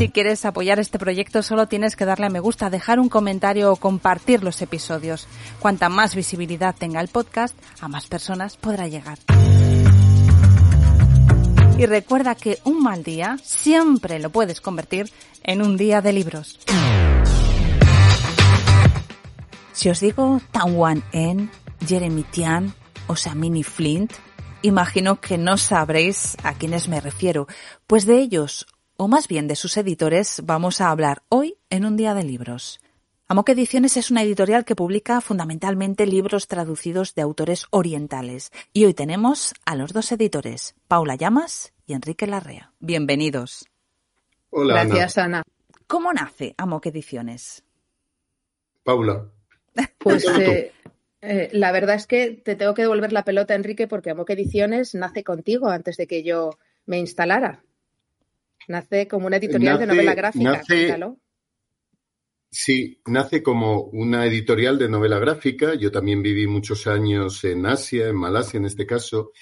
Si quieres apoyar este proyecto solo tienes que darle a me gusta, dejar un comentario o compartir los episodios. Cuanta más visibilidad tenga el podcast, a más personas podrá llegar. Y recuerda que un mal día siempre lo puedes convertir en un día de libros. Si os digo Wan En, Jeremy Tian o Samini Flint, imagino que no sabréis a quiénes me refiero, pues de ellos o más bien de sus editores, vamos a hablar hoy en un día de libros. Amok Ediciones es una editorial que publica fundamentalmente libros traducidos de autores orientales. Y hoy tenemos a los dos editores, Paula Llamas y Enrique Larrea. Bienvenidos. Hola. Gracias, Ana. ¿Cómo nace Amok Ediciones? Paula. Pues eh, eh, la verdad es que te tengo que devolver la pelota, Enrique, porque Amok Ediciones nace contigo antes de que yo me instalara. Nace como una editorial de novela gráfica. Nace, sí, nace como una editorial de novela gráfica. Yo también viví muchos años en Asia, en Malasia en este caso,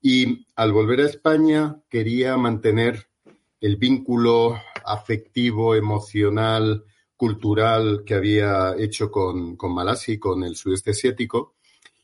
y al volver a España quería mantener el vínculo afectivo, emocional, cultural que había hecho con, con Malasia y con el sudeste asiático.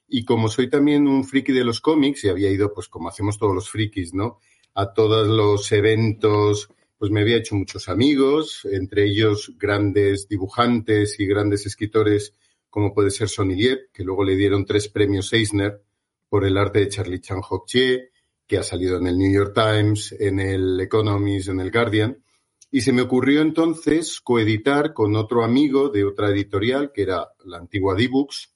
Y como soy también un friki de los cómics y había ido, pues como hacemos todos los frikis, ¿no? a todos los eventos, pues me había hecho muchos amigos, entre ellos grandes dibujantes y grandes escritores como puede ser Sonny que luego le dieron tres premios Eisner por el arte de Charlie Chan Chie, que ha salido en el New York Times, en el Economist, en el Guardian. Y se me ocurrió entonces coeditar con otro amigo de otra editorial, que era la antigua D-Books,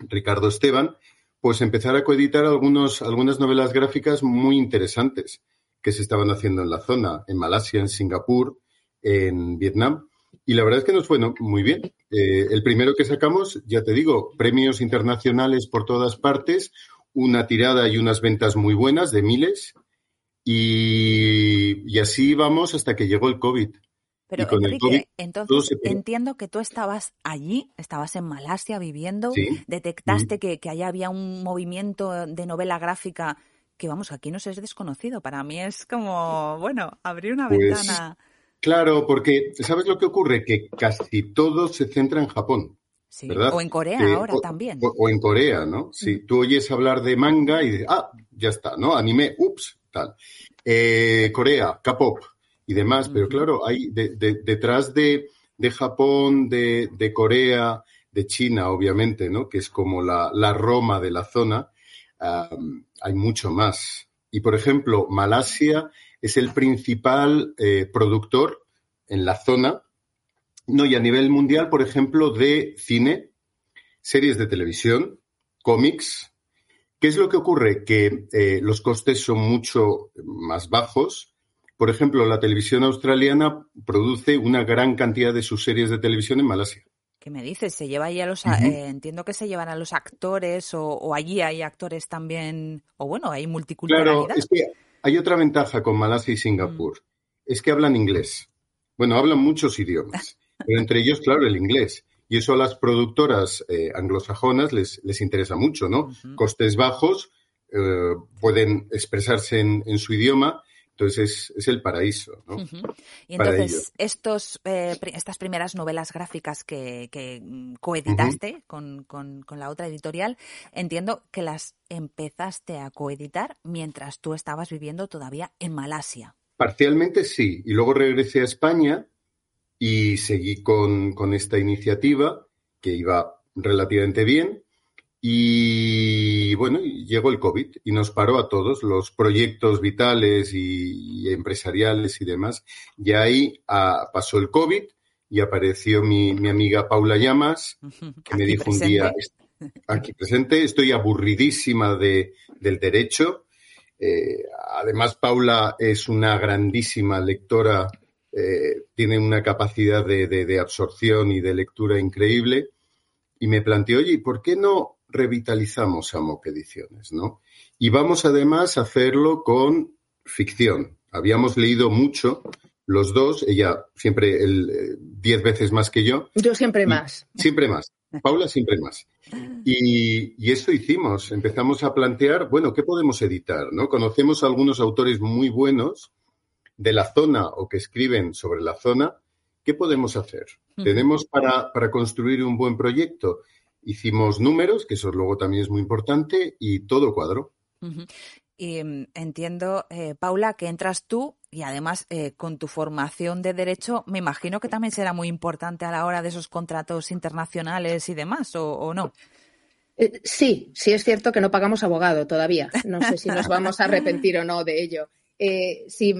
Ricardo Esteban, pues empezar a coeditar algunos, algunas novelas gráficas muy interesantes que se estaban haciendo en la zona, en Malasia, en Singapur, en Vietnam. Y la verdad es que nos fue muy bien. Eh, el primero que sacamos, ya te digo, premios internacionales por todas partes, una tirada y unas ventas muy buenas de miles. Y, y así vamos hasta que llegó el COVID. Pero Enrique, entonces entiendo que tú estabas allí, estabas en Malasia viviendo, detectaste que, que allá había un movimiento de novela gráfica que, vamos, aquí no es desconocido. Para mí es como, bueno, abrir una pues, ventana. Claro, porque ¿sabes lo que ocurre? Que casi todo se centra en Japón. Sí, ¿verdad? o en Corea ahora también. O, en Corea, ¿no? Si tú oyes hablar de manga y dices, ah, ya está, ¿no? Anime, ups, tal. Eh, Corea, K-pop, y demás. Pero claro, hay detrás de, Japón, de, Corea, de China, obviamente, ¿no? Que es como la, Roma de la zona, hay mucho más. Y, por ejemplo, Malasia es el principal eh, productor en la zona, no, y a nivel mundial, por ejemplo, de cine, series de televisión, cómics. ¿Qué es lo que ocurre? Que eh, los costes son mucho más bajos por ejemplo, la televisión australiana produce una gran cantidad de sus series de televisión en Malasia. ¿Qué me dices? ¿Se lleva ahí a los, eh, entiendo que se llevan a los actores o, allí hay actores también, o bueno, hay multiculturalidad? Claro, es que hay otra ventaja con Malasia y Singapur, mm. es que hablan inglés. Bueno, hablan muchos idiomas, pero entre ellos, claro, el inglés. Y eso a las productoras eh, anglosajonas les, les interesa mucho, ¿no? Costes bajos, eh, pueden expresarse en, su idioma entonces es, el paraíso. ¿no? Y entonces, estos, eh, estas primeras novelas gráficas que, que coeditaste con, con, la otra editorial, entiendo que las empezaste a coeditar mientras tú estabas viviendo todavía en Malasia. Parcialmente sí, y luego regresé a España y seguí con, con esta iniciativa que iba relativamente bien Y bueno, llegó el COVID y nos paró a todos los proyectos vitales y, empresariales y demás. Y ahí ah, pasó el COVID y apareció mi, amiga Paula Llamas, que me dijo un día, aquí presente, estoy aburridísima de, del derecho. Eh, además, Paula es una grandísima lectora, eh, tiene una capacidad de, de, absorción y de lectura increíble. Y me planteó, oye, ¿por qué no revitalizamos Amok Ediciones, ¿no? Y vamos además a hacerlo con ficción. Habíamos leído mucho los dos, ella siempre el, eh, diez veces más que yo. Yo siempre más. Siempre más. Paula siempre más. Y, y, eso hicimos. Empezamos a plantear, bueno, ¿qué podemos editar? ¿no? Conocemos a algunos autores muy buenos de la zona o que escriben sobre la zona. ¿Qué podemos hacer? ¿Tenemos para, para construir un buen proyecto? Hicimos números, que eso luego también es muy importante, y todo cuadro. Y mm, entiendo, eh, Paula, que entras tú y además eh, con tu formación de derecho, me imagino que también será muy importante a la hora de esos contratos internacionales y demás, ¿o, no? Eh, sí, sí es cierto que no pagamos abogado todavía. No sé si nos vamos a arrepentir o no de ello. Eh, sí,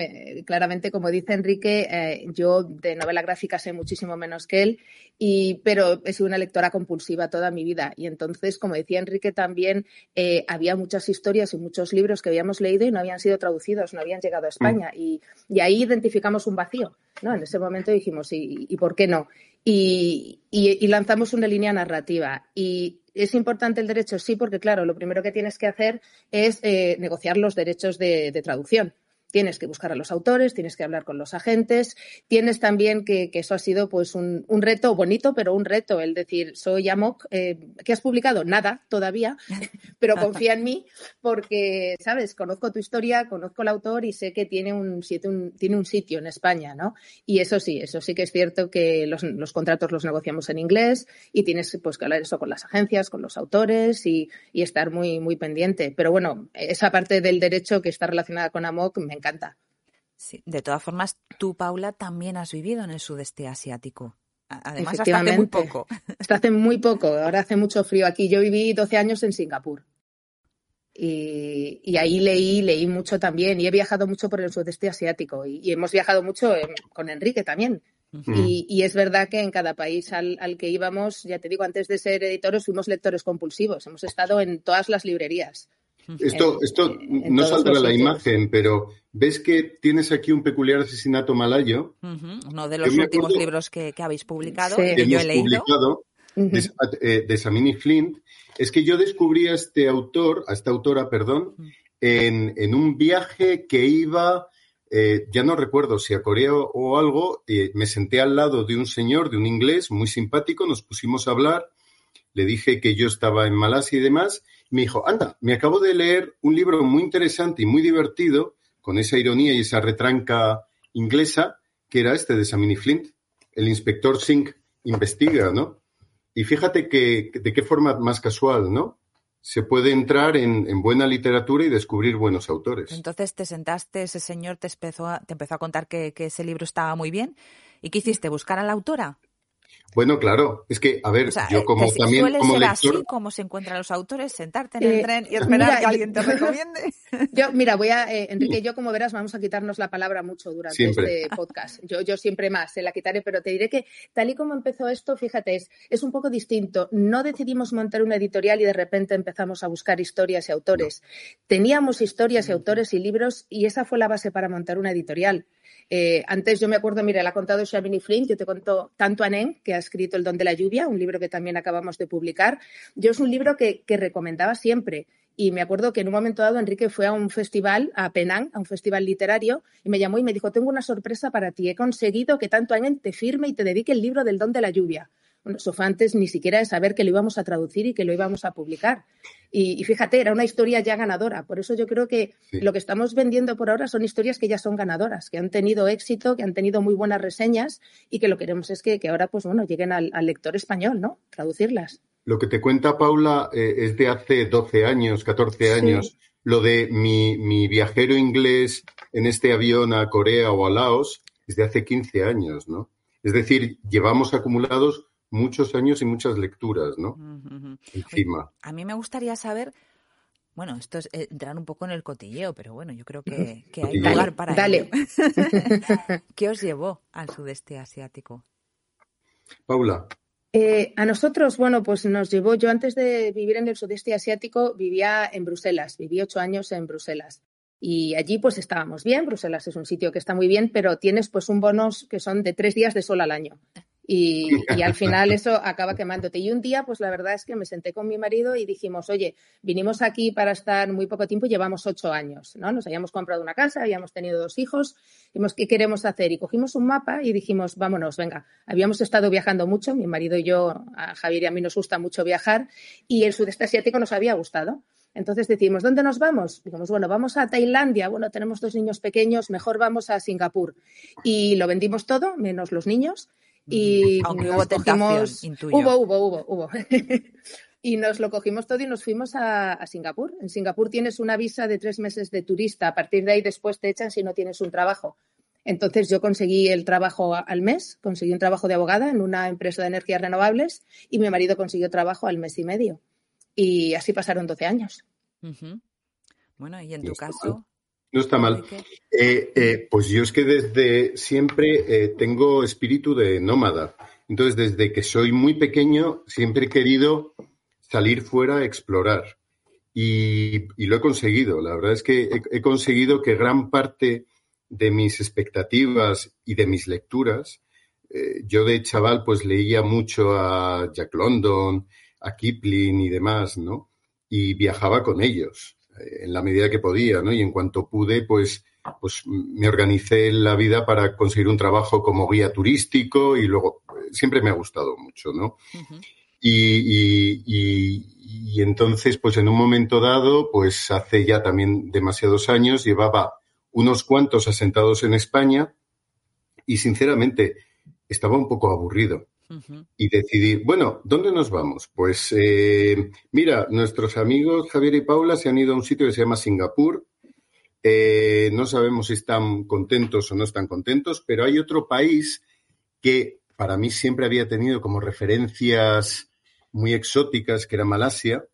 claramente, como dice Enrique, eh, yo de novela gráfica sé muchísimo menos que él, y, pero he sido una lectora compulsiva toda mi vida. Y entonces, como decía Enrique, también eh, había muchas historias y muchos libros que habíamos leído y no habían sido traducidos, no habían llegado a España. Mm. Y, ahí identificamos un vacío. ¿no? En ese momento dijimos, ¿y, por qué no? Y, lanzamos una línea narrativa. Y es importante el derecho, sí, porque claro, lo primero que tienes que hacer es negociar los derechos de traducción tienes que buscar a los autores, tienes que hablar con los agentes, tienes también que, eso ha sido pues un, reto bonito, pero un reto, el decir, soy Amok, eh, ¿qué has publicado? Nada todavía, pero confía en mí porque, ¿sabes? Conozco tu historia, conozco el autor y sé que tiene un, sitio en España, ¿no? Y eso sí, eso sí que es cierto que los, contratos los negociamos en inglés y tienes pues que hablar eso con las agencias, con los autores y, y estar muy, muy pendiente. Pero bueno, esa parte del derecho que está relacionada con Amok me encanta. Sí. De todas formas, tú, Paula, también has vivido en el sudeste asiático. Además, hasta hace muy poco. Hasta hace muy poco. Ahora hace mucho frío aquí. Yo viví 12 años en Singapur. Y, ahí leí, leí mucho también. Y he viajado mucho por el sudeste asiático. Y, hemos viajado mucho con Enrique también. Y, es verdad que en cada país al, al, que íbamos, ya te digo, antes de ser editores, fuimos lectores compulsivos. Hemos estado en todas las librerías. Esto, esto no saldrá la imagen, pero ves que tienes aquí un peculiar asesinato malayo. Uno de los últimos libros que, habéis publicado, que yo he leído. Publicado, eh, de, Samini Flint. Es que yo descubrí a este autor, a esta autora, perdón, en, un viaje que iba, eh, ya no recuerdo si a Corea o algo, eh, me senté al lado de un señor, de un inglés muy simpático, nos pusimos a hablar, le dije que yo estaba en Malasia y demás, me dijo, anda, me acabo de leer un libro muy interesante y muy divertido, con esa ironía y esa retranca inglesa, que era este de Samini Flint, el inspector Singh investiga, ¿no? Y fíjate que de qué forma más casual, ¿no? Se puede entrar en, buena literatura y descubrir buenos autores. Entonces te sentaste, ese señor te empezó a, te a contar que, que ese libro estaba muy bien. ¿Y qué hiciste? ¿Buscar a la autora? Bueno, claro, es que, a ver, yo eh, como también suele como ser así como se encuentran los autores, sentarte en el eh, tren y esperar que alguien te recomiende. Yo, mira, voy a, eh, Enrique, yo como verás vamos a quitarnos la palabra mucho durante este podcast. Yo, yo siempre más, se la quitaré, pero te diré que tal y como empezó esto, fíjate, es, es un poco distinto. No decidimos montar una editorial y de repente empezamos a buscar historias y autores. Teníamos historias y autores y libros y esa fue la base para montar una editorial. Eh, antes yo me acuerdo, mira, le ha contado Shabini Flint, yo te conto tanto Anen, que ha escrito El don de la lluvia, un libro que también acabamos de publicar. Yo es un libro que, recomendaba siempre. Y me acuerdo que en un momento dado Enrique fue a un festival, a Penang, a un festival literario, y me llamó y me dijo, tengo una sorpresa para ti, he conseguido que tanto Anen te firme y te dedique el libro del don de la lluvia. Bueno, eso fue antes ni siquiera de saber que lo íbamos a traducir y que lo íbamos a publicar. Y, fíjate, era una historia ya ganadora. Por eso yo creo que lo que estamos vendiendo por ahora son historias que ya son ganadoras, que han tenido éxito, que han tenido muy buenas reseñas y que lo que queremos es que, ahora, pues bueno, lleguen al, lector español, ¿no? Traducirlas. Lo que te cuenta Paula eh, es de hace 12 años, 14 años. Lo de mi, mi viajero inglés en este avión a Corea o a Laos es de hace 15 años, ¿no? Es decir, llevamos acumulados muchos años y muchas lecturas, ¿no? Encima. a mí me gustaría saber, bueno, esto es eh, entrar un poco en el cotilleo, pero bueno, yo creo que, hay lugar para Dale. ¿Qué os llevó al sudeste asiático? Paula. Eh, a nosotros, bueno, pues nos llevó, yo antes de vivir en el sudeste asiático vivía en Bruselas, viví ocho años en Bruselas. Y allí pues estábamos bien, Bruselas es un sitio que está muy bien, pero tienes pues un bonos que son de tres días de sol al año. Y, al final eso acaba quemándote. Y un día, pues la verdad es que me senté con mi marido y dijimos, oye, vinimos aquí para estar muy poco tiempo y llevamos ocho años, ¿no? Nos habíamos comprado una casa, habíamos tenido dos hijos, dijimos, ¿qué queremos hacer? Y cogimos un mapa y dijimos, vámonos, venga. Habíamos estado viajando mucho, mi marido y yo, a Javier y a mí nos gusta mucho viajar y el sudeste asiático nos había gustado. Entonces decimos, ¿dónde nos vamos? Digamos, bueno, vamos a Tailandia. Bueno, tenemos dos niños pequeños, mejor vamos a Singapur. Y lo vendimos todo, menos los niños. Y Aunque hubo cogimos... Hubo, hubo, hubo, hubo. y nos lo cogimos todo y nos fuimos a, Singapur. En Singapur tienes una visa de tres meses de turista. A partir de ahí después te echan si no tienes un trabajo. Entonces yo conseguí el trabajo al mes, conseguí un trabajo de abogada en una empresa de energías renovables y mi marido consiguió trabajo al mes y medio. Y así pasaron 12 años. Bueno, y en tu caso, no está mal. Eh, eh, pues yo es que desde siempre eh, tengo espíritu de nómada. Entonces, desde que soy muy pequeño, siempre he querido salir fuera a explorar. Y, lo he conseguido. La verdad es que he, conseguido que gran parte de mis expectativas y de mis lecturas, yo de chaval pues leía mucho a Jack London, a Kipling y demás, ¿no? Y viajaba con ellos en la medida que podía, ¿no? Y en cuanto pude, pues, pues me organicé en la vida para conseguir un trabajo como guía turístico y luego siempre me ha gustado mucho, ¿no? y, y, entonces, pues en un momento dado, pues hace ya también demasiados años, llevaba unos cuantos asentados en España y sinceramente estaba un poco aburrido y decidí, bueno, ¿dónde nos vamos? Pues eh, mira, nuestros amigos Javier y Paula se han ido a un sitio que se llama Singapur. Eh, no sabemos si están contentos o no están contentos, pero hay otro país que para mí siempre había tenido como referencias muy exóticas, que era Malasia,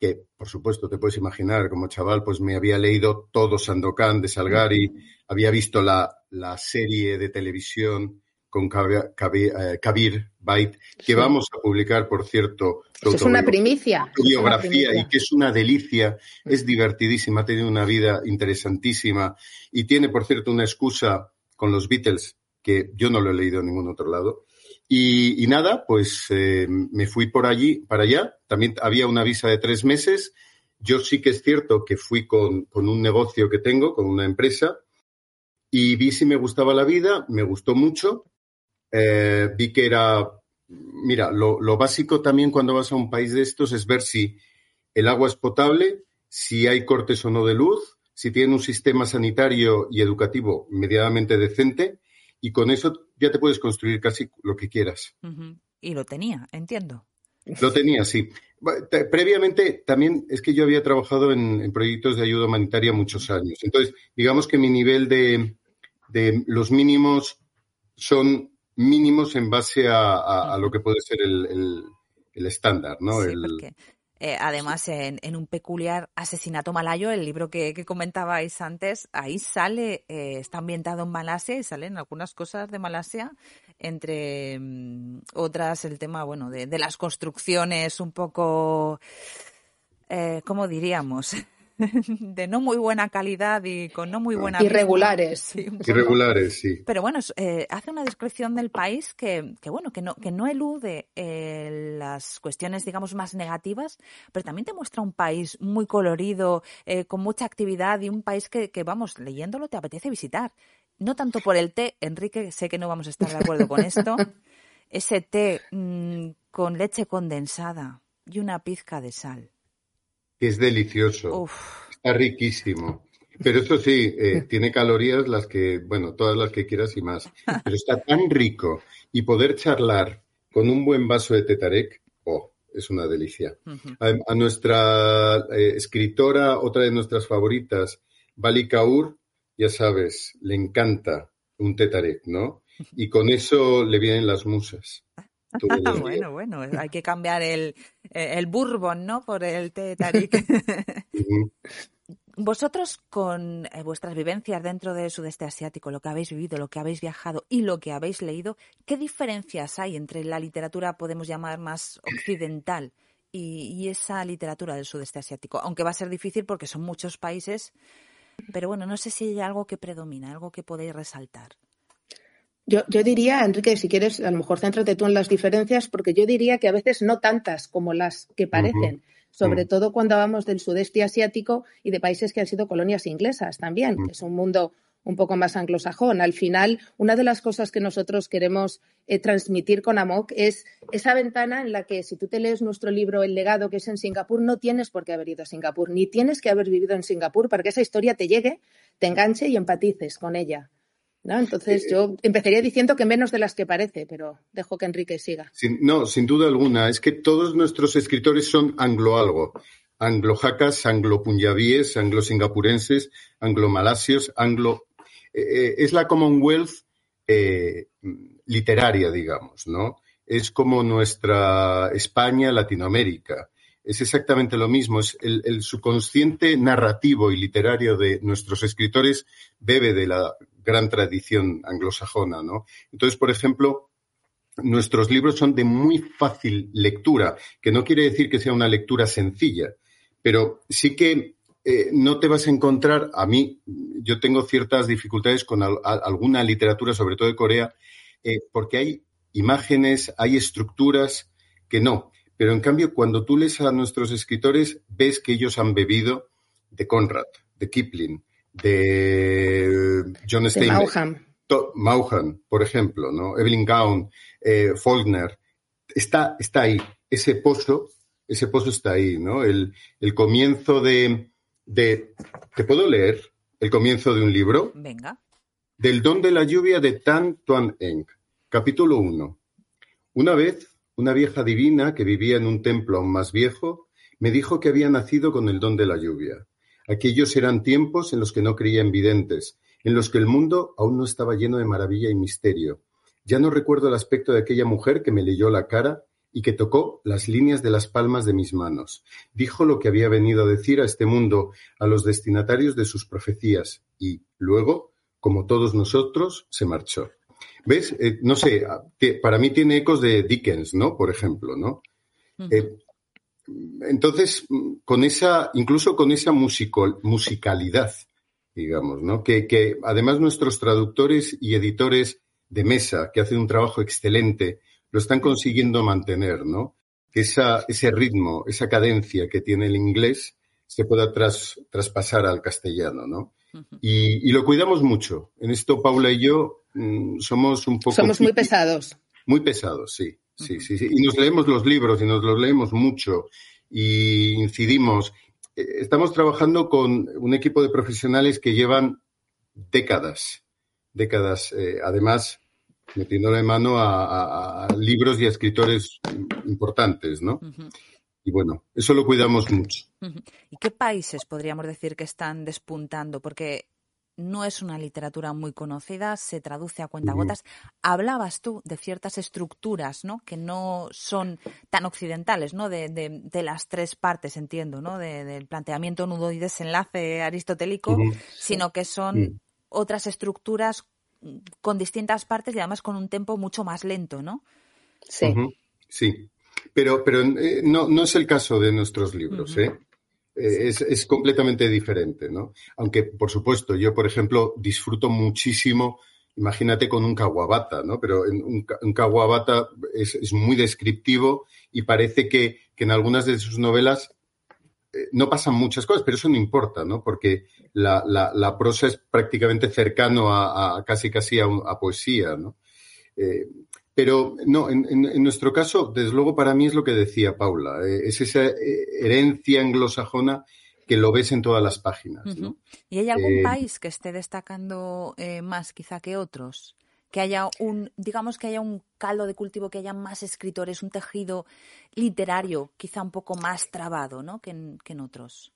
que por supuesto te puedes imaginar, como chaval, pues me había leído todo Sandokan de Salgari, había visto la, la serie de televisión con eh, Kabir Bait, que vamos a publicar, por cierto, su es una primicia. biografía y que es una delicia, es divertidísima, ha tenido una vida interesantísima y tiene, por cierto, una excusa con los Beatles que yo no lo he leído en ningún otro lado. Y, nada, pues eh, me fui por allí, para allá. También había una visa de tres meses. Yo sí que es cierto que fui con, con un negocio que tengo, con una empresa, y vi si me gustaba la vida, me gustó mucho eh, vi que era, mira, lo, básico también cuando vas a un país de estos es ver si el agua es potable, si hay cortes o no de luz, si tienen un sistema sanitario y educativo medianamente decente, y con eso ya te puedes construir casi lo que quieras. Y lo tenía, entiendo. Lo tenía, sí. Previamente también es que yo había trabajado en, proyectos de ayuda humanitaria muchos años. Entonces, digamos que mi nivel de, de los mínimos son mínimos en base a, lo que puede ser el, estándar, ¿no? Eh, además, en, un peculiar asesinato malayo, el libro que, comentabais antes, ahí sale, eh, está ambientado en Malasia y salen algunas cosas de Malasia, entre mm, otras el tema, bueno, de, de las construcciones un poco, eh, ¿cómo diríamos? de no muy buena calidad y con no muy buena... Irregulares. Irregulares, sí. Pero bueno, eh, hace una descripción del país que, que bueno, que no, que no elude eh, las cuestiones, digamos, más negativas, pero también te muestra un país muy colorido, eh, con mucha actividad y un país que, que, vamos, leyéndolo te apetece visitar. No tanto por el té, Enrique, sé que no vamos a estar de acuerdo con esto. Ese té mm, con leche condensada y una pizca de sal es delicioso. Está riquísimo. Pero eso sí, eh, tiene calorías las que, bueno, todas las que quieras y más. Pero está tan rico. Y poder charlar con un buen vaso de tetarek, oh, es una delicia. a, nuestra eh, escritora, otra de nuestras favoritas, Bali Kaur, ya sabes, le encanta un tetarek, ¿no? Y con eso le vienen las musas. bueno, bueno, hay que cambiar el, el bourbon, ¿no? Por el té tarik. Vosotros, con eh, vuestras vivencias dentro del sudeste asiático, lo que habéis vivido, lo que habéis viajado y lo que habéis leído, ¿qué diferencias hay entre la literatura, podemos llamar, más occidental y, esa literatura del sudeste asiático? Aunque va a ser difícil porque son muchos países, pero bueno, no sé si hay algo que predomina, algo que podéis resaltar. Yo, yo, diría, Enrique, si quieres, a lo mejor céntrate tú en las diferencias, porque yo diría que a veces no tantas como las que parecen sobre mm. todo cuando hablamos del sudeste asiático y de países que han sido colonias inglesas también, mm. que es un mundo un poco más anglosajón. Al final, una de las cosas que nosotros queremos eh, transmitir con AMOC es esa ventana en la que si tú te lees nuestro libro El legado, que es en Singapur, no tienes por qué haber ido a Singapur, ni tienes que haber vivido en Singapur para que esa historia te llegue, te enganche y empatices con ella. ¿No? Entonces, yo empezaría diciendo que menos de las que parece, pero dejo que Enrique siga. no, sin duda alguna. Es que todos nuestros escritores son anglo-algo. Anglo-jacas, anglo-punyabíes, anglo-singapurenses, anglo-malasios, anglo... Eh, eh, es la Commonwealth eh, literaria, digamos, ¿no? Es como nuestra España, Latinoamérica. Es exactamente lo mismo. Es el, subconsciente narrativo y literario de nuestros escritores bebe de la gran tradición anglosajona, ¿no? Entonces, por ejemplo, nuestros libros son de muy fácil lectura, que no quiere decir que sea una lectura sencilla, pero sí que eh, no te vas a encontrar, a mí, yo tengo ciertas dificultades con alguna literatura, sobre todo de Corea, eh, porque hay imágenes, hay estructuras que no. Pero en cambio, cuando tú lees a nuestros escritores, ves que ellos han bebido de Conrad, de Kipling, de John Steinbeck. Mauhan. por ejemplo, ¿no? Evelyn Gown, eh, Faulkner. Está, está ahí. Ese pozo, ese pozo está ahí, ¿no? El, el comienzo de, de. ¿Te puedo leer el comienzo de un libro? Venga. Del don de la lluvia de Tan Tuan Eng. Capítulo 1. Una vez, una vieja divina que vivía en un templo aún más viejo me dijo que había nacido con el don de la lluvia. Aquellos eran tiempos en los que no creía en videntes, en los que el mundo aún no estaba lleno de maravilla y misterio. Ya no recuerdo el aspecto de aquella mujer que me leyó la cara y que tocó las líneas de las palmas de mis manos. Dijo lo que había venido a decir a este mundo, a los destinatarios de sus profecías, y luego, como todos nosotros, se marchó. ¿Ves? Eh, no sé, para mí tiene ecos de Dickens, ¿no? Por ejemplo, ¿no? entonces, con esa, incluso con esa musicalidad, digamos, ¿no? Que, además nuestros traductores y editores de mesa, que hacen un trabajo excelente, lo están consiguiendo mantener, ¿no? Que esa, ese ritmo, esa cadencia que tiene el inglés se pueda traspasar al castellano, ¿no? Y, lo cuidamos mucho. En esto, Paula y yo mm, somos un poco... Somos muy pesados. Muy pesados, sí. Sí, sí, sí. Y nos leemos los libros y nos los leemos mucho y incidimos. Eh, estamos trabajando con un equipo de profesionales que llevan décadas, décadas, eh, además metiéndole mano a, libros y a escritores importantes, ¿no? Y bueno, eso lo cuidamos mucho. ¿Y qué países podríamos decir que están despuntando? Porque no es una literatura muy conocida, se traduce a cuentagotas. Hablabas tú de ciertas estructuras, ¿no? Que no son tan occidentales, ¿no? De, de, las tres partes, entiendo, ¿no? del planteamiento nudo y desenlace aristotélico, sino que son otras estructuras con distintas partes y además con un tempo mucho más lento, ¿no? Sí. Sí. Pero, pero eh, no, no es el caso de nuestros libros, ¿eh? Eh, es, completamente diferente, ¿no? Aunque, por supuesto, yo, por ejemplo, disfruto muchísimo, imagínate con un Kawabata, ¿no? Pero en un, Kawabata es, muy descriptivo y parece que, en algunas de sus novelas eh, no pasan muchas cosas, pero eso no importa, ¿no? Porque la, la, prosa es prácticamente cercano a, casi casi a, a poesía, ¿no? Eh, pero no, en, nuestro caso, desde luego para mí es lo que decía Paula, eh, es esa eh, herencia anglosajona que lo ves en todas las páginas. ¿Y hay algún eh, país que esté destacando más quizá que otros? Que haya un, digamos que haya un caldo de cultivo, que haya más escritores, un tejido literario quizá un poco más trabado ¿no? que, en, que en otros.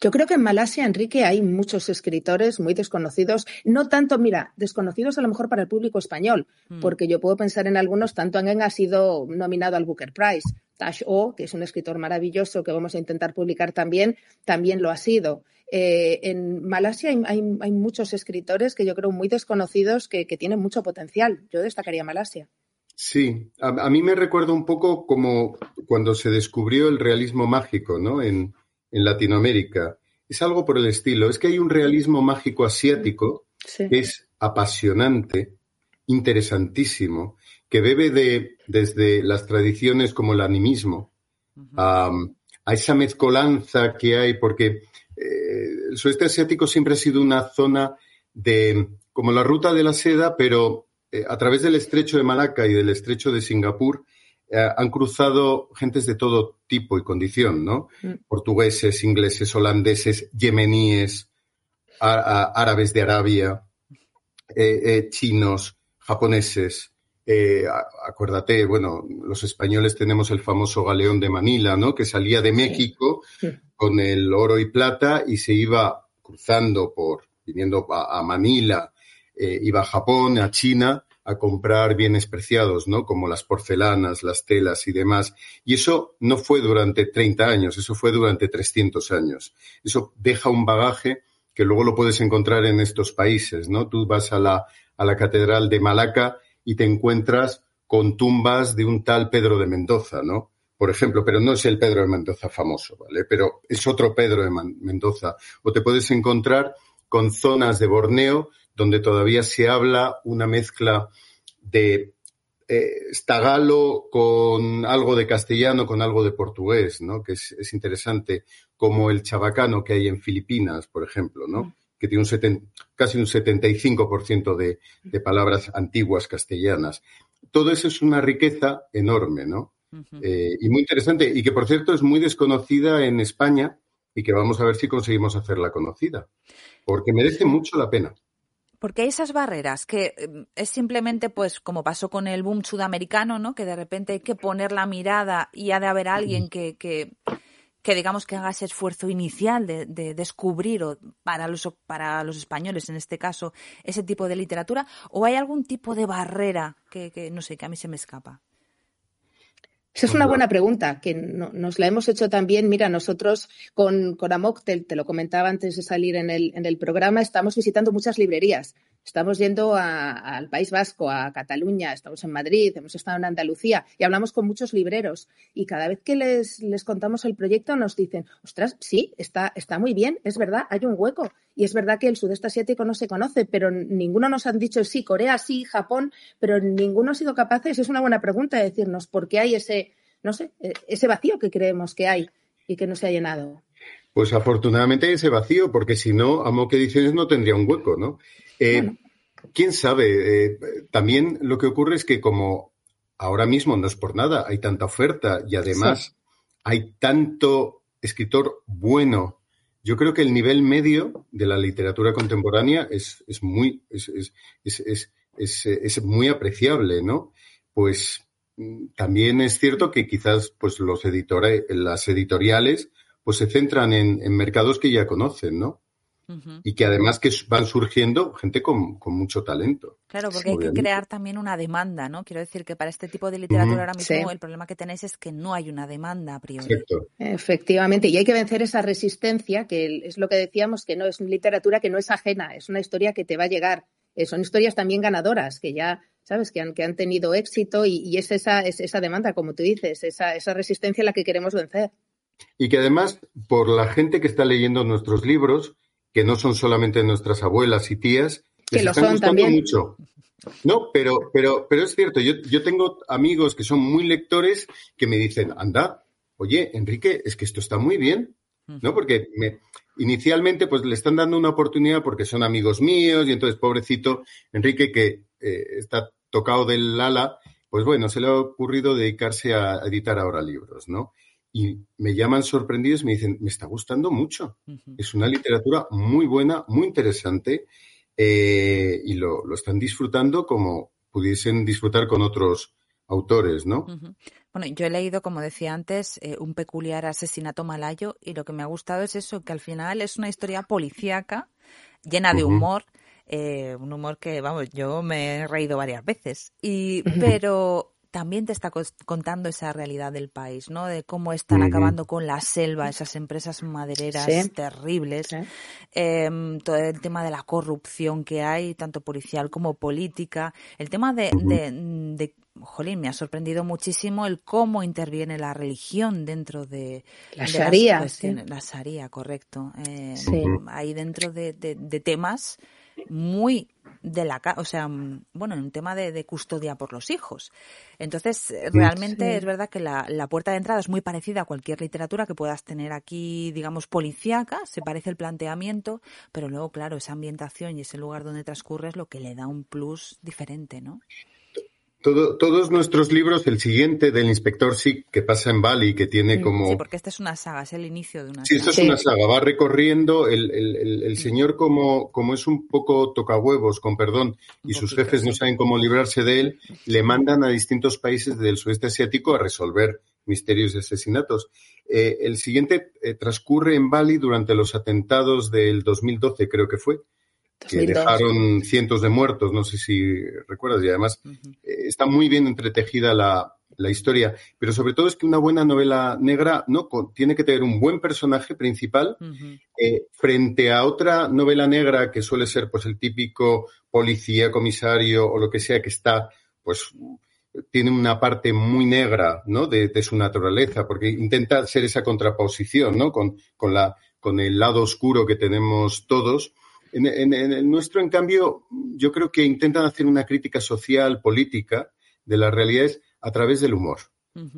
Yo creo que en Malasia, Enrique, hay muchos escritores muy desconocidos, no tanto, mira, desconocidos a lo mejor para el público español, mm. porque yo puedo pensar en algunos, tanto Angen ha sido nominado al Booker Prize, Tash O, que es un escritor maravilloso que vamos a intentar publicar también, también lo ha sido. Eh, en Malasia hay, muchos escritores que yo creo muy desconocidos que, tienen mucho potencial. Yo destacaría Malasia. Sí, a, mí me recuerda un poco como cuando se descubrió el realismo mágico, ¿no? En, en Latinoamérica. Es algo por el estilo. Es que hay un realismo mágico asiático que es apasionante, interesantísimo, que bebe de, desde las tradiciones como el animismo, a, esa mezcolanza que hay, porque eh, el sudeste asiático siempre ha sido una zona de, como la ruta de la seda, pero eh, a través del estrecho de Malaca y del estrecho de Singapur, eh, han cruzado gentes de todo tipo y condición, ¿no? Mm. Portugueses, ingleses, holandeses, yemeníes, árabes de Arabia, eh, eh, chinos, japoneses. acuérdate, bueno, los españoles tenemos el famoso galeón de Manila, ¿no? Que salía de México con el oro y plata y se iba cruzando por, viniendo a Manila, iba a Japón, a China, a comprar bienes preciados, ¿no? Como las porcelanas, las telas y demás. Y eso no fue durante 30 años, eso fue durante 300 años. Eso deja un bagaje que luego lo puedes encontrar en estos países, ¿no? Tú vas a la, a la Catedral de Malaca y te encuentras con tumbas de un tal Pedro de Mendoza, ¿no? Por ejemplo, pero no es el Pedro de Mendoza famoso, ¿vale? Pero es otro Pedro de Mendoza. O te puedes encontrar con zonas de Borneo donde todavía se habla una mezcla de eh, estagalo con algo de castellano, con algo de portugués, ¿no? Que es, interesante, como el chabacano que hay en Filipinas, por ejemplo, ¿no? Que tiene un casi un 75% de, de palabras antiguas castellanas. Todo eso es una riqueza enorme, ¿no? Eh, y muy interesante, y que por cierto es muy desconocida en España y que vamos a ver si conseguimos hacerla conocida, porque merece mucho la pena. Porque hay esas barreras que em, es simplemente, pues, como pasó con el boom sudamericano, ¿no? Que de repente hay que poner la mirada y ha de haber alguien que, que, que digamos que haga ese esfuerzo inicial de, de, descubrir o para los para los españoles en este caso ese tipo de literatura o hay algún tipo de barrera que, que no sé que a mí se me escapa esa es una buena pregunta, que nos la hemos hecho también. Mira, nosotros con, con Amok, te, lo comentaba antes de salir en el, en el programa, estamos visitando muchas librerías. Estamos yendo al País Vasco, a Cataluña, estamos en Madrid, hemos estado en Andalucía y hablamos con muchos libreros. Y cada vez que les, les contamos el proyecto nos dicen, ostras, sí, está, está muy bien, es verdad, hay un hueco. Y es verdad que el sudeste asiático no se conoce, pero ninguno nos han dicho sí, Corea sí, Japón, pero ninguno ha sido capaz, es una buena pregunta, de decirnos por qué hay ese, no sé, e, ese vacío que creemos que hay y que no se ha llenado. Pues afortunadamente ese vacío, porque si no, Amo que Ediciones no tendría un hueco, ¿no? Eh, ¿Quién sabe? Eh, también lo que ocurre es que como ahora mismo no es por nada, hay tanta oferta y además hay tanto escritor bueno. Yo creo que el nivel medio de la literatura contemporánea es, es muy, es, es, es, muy apreciable, ¿no? Pues mm, también es cierto que quizás pues los editores, las editoriales pues se centran en, en mercados que ya conocen, ¿no? y que además que van surgiendo gente con, mucho talento. Claro, porque hay que crear también una demanda, ¿no? Quiero decir que para este tipo de literatura ahora mismo el problema que tenéis es que no hay una demanda a priori. Efectivamente, y hay que vencer esa resistencia, que es lo que decíamos, que no es literatura que no es ajena, es una historia que te va a llegar. Eh, son historias también ganadoras, que ya ¿sabes? Que han, que han tenido éxito y, es, esa, es esa demanda, como tú dices, esa, esa resistencia la que queremos vencer. Y que además, por la gente que está leyendo nuestros libros, que no son solamente nuestras abuelas y tías, que lo son también. mucho. No, pero, pero, pero es cierto, yo, yo tengo amigos que son muy lectores que me dicen, anda, oye, Enrique, es que esto está muy bien, ¿no? Porque me, inicialmente pues le están dando una oportunidad porque son amigos míos y entonces, pobrecito, Enrique que eh, está tocado del ala, pues bueno, se le ha ocurrido dedicarse a editar ahora libros, ¿no? Y me llaman sorprendidos y me dicen, me está gustando mucho. Es una literatura muy buena, muy interesante eh, y lo, lo, están disfrutando como pudiesen disfrutar con otros autores, ¿no? Bueno, yo he leído, como decía antes, eh, un peculiar asesinato malayo y lo que me ha gustado es eso, que al final es una historia policíaca llena de humor. Eh, un humor que, vamos, yo me he reído varias veces. Y, pero también te está contando esa realidad del país, ¿no? De cómo están acabando con la selva, esas empresas madereras terribles, em, todo el tema de la corrupción que hay, tanto policial como política, el tema de, de, jolín, me ha sorprendido muchísimo el cómo interviene la religión dentro de la Sharia, la Sharia, correcto, eh, ahí dentro de, de temas muy de la o sea, mm, bueno, en un tema de, custodia por los hijos. Entonces, eh, realmente es verdad que la, la, puerta de entrada es muy parecida a cualquier literatura que puedas tener aquí, digamos, policíaca, se parece el planteamiento, pero luego, claro, esa ambientación y ese lugar donde transcurre es lo que le da un plus diferente, ¿no? Todos nuestros libros, el siguiente del inspector sí que pasa en Bali, que tiene mm, como... Sí, porque esta es una saga, es el inicio de una sí, saga. Sí, esto es una saga, va recorriendo, el, el, el, señor como, como es un poco tocahuevos, con perdón, y sus jefes no saben cómo librarse de él, le mandan a distintos países del sudeste asiático a resolver misterios de asesinatos. Eh, el siguiente eh, transcurre en Bali durante los atentados del 2012, creo que fue, que dejaron cientos de muertos, no sé si recuerdas, y además eh, está muy bien entretejida la, la, historia, pero sobre todo es que una buena novela negra no tiene que tener un buen personaje principal eh, frente a otra novela negra que suele ser pues el típico policía, comisario o lo que sea que está pues tiene una parte muy negra ¿no? de, de su naturaleza, porque intenta ser esa contraposición ¿no? con, con, la, con el lado oscuro que tenemos todos en, el nuestro, en cambio, yo creo que intentan hacer una crítica social, política, de las realidades a través del humor,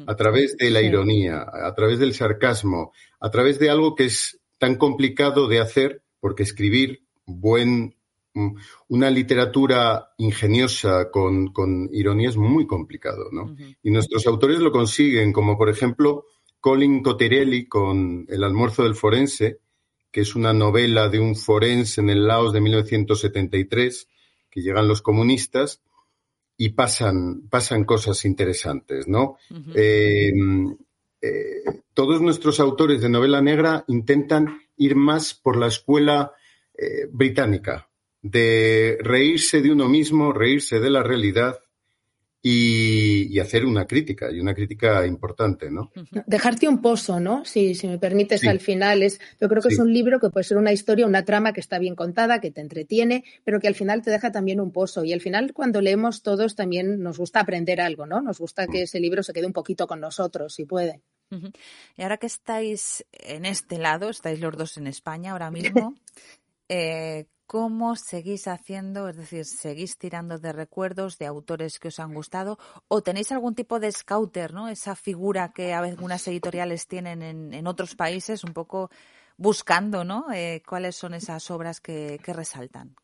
a través de la ironía, a través del sarcasmo, a través de algo que es tan complicado de hacer, porque escribir buen, mm, una literatura ingeniosa con, con ironía es muy complicado, ¿no? Y nuestros autores lo consiguen, como por ejemplo Colin Cotterelli con El almuerzo del forense, que es una novela de un forense en el Laos de 1973, que llegan los comunistas y pasan, pasan cosas interesantes, ¿no? Eh, eh, todos nuestros autores de novela negra intentan ir más por la escuela eh, británica, de reírse de uno mismo, reírse de la realidad y, hacer una crítica, y una crítica importante, ¿no? Dejarte un pozo, ¿no? Si, si me permites, al final es, yo creo que es un libro que puede ser una historia, una trama que está bien contada, que te entretiene, pero que al final te deja también un pozo. Y al final, cuando leemos todos, también nos gusta aprender algo, ¿no? Nos gusta que mm. ese libro se quede un poquito con nosotros, si puede. Y ahora que estáis en este lado, estáis los dos en España ahora mismo, eh, ¿Cómo seguís haciendo? Es decir, ¿seguís tirando de recuerdos de autores que os han gustado? ¿O tenéis algún tipo de scouter, ¿no? Esa figura que algunas editoriales tienen en, otros países, un poco buscando, ¿no? Eh, ¿Cuáles son esas obras que, resaltan?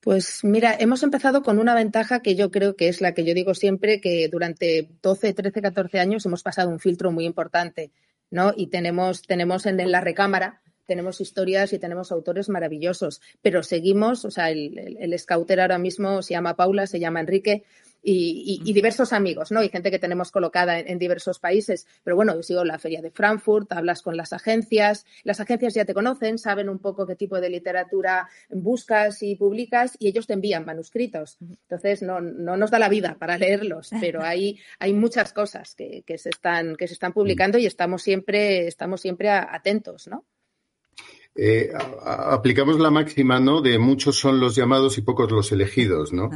Pues mira, hemos empezado con una ventaja que yo creo que es la que yo digo siempre, que durante 12, 13, 14 años hemos pasado un filtro muy importante, ¿no? Y tenemos, tenemos en la recámara tenemos historias y tenemos autores maravillosos, pero seguimos, o sea, el, el, scouter ahora mismo se llama Paula, se llama Enrique, y, diversos amigos, ¿no? Y gente que tenemos colocada en, diversos países. Pero bueno, yo sigo la feria de Frankfurt, hablas con las agencias, las agencias ya te conocen, saben un poco qué tipo de literatura buscas y publicas y ellos te envían manuscritos. Entonces no, no nos da la vida para leerlos, pero hay, hay muchas cosas que, que, se están, que se están publicando y estamos siempre, estamos siempre atentos, ¿no? Eh, aplicamos la máxima, ¿no? De muchos son los llamados y pocos los elegidos, ¿no?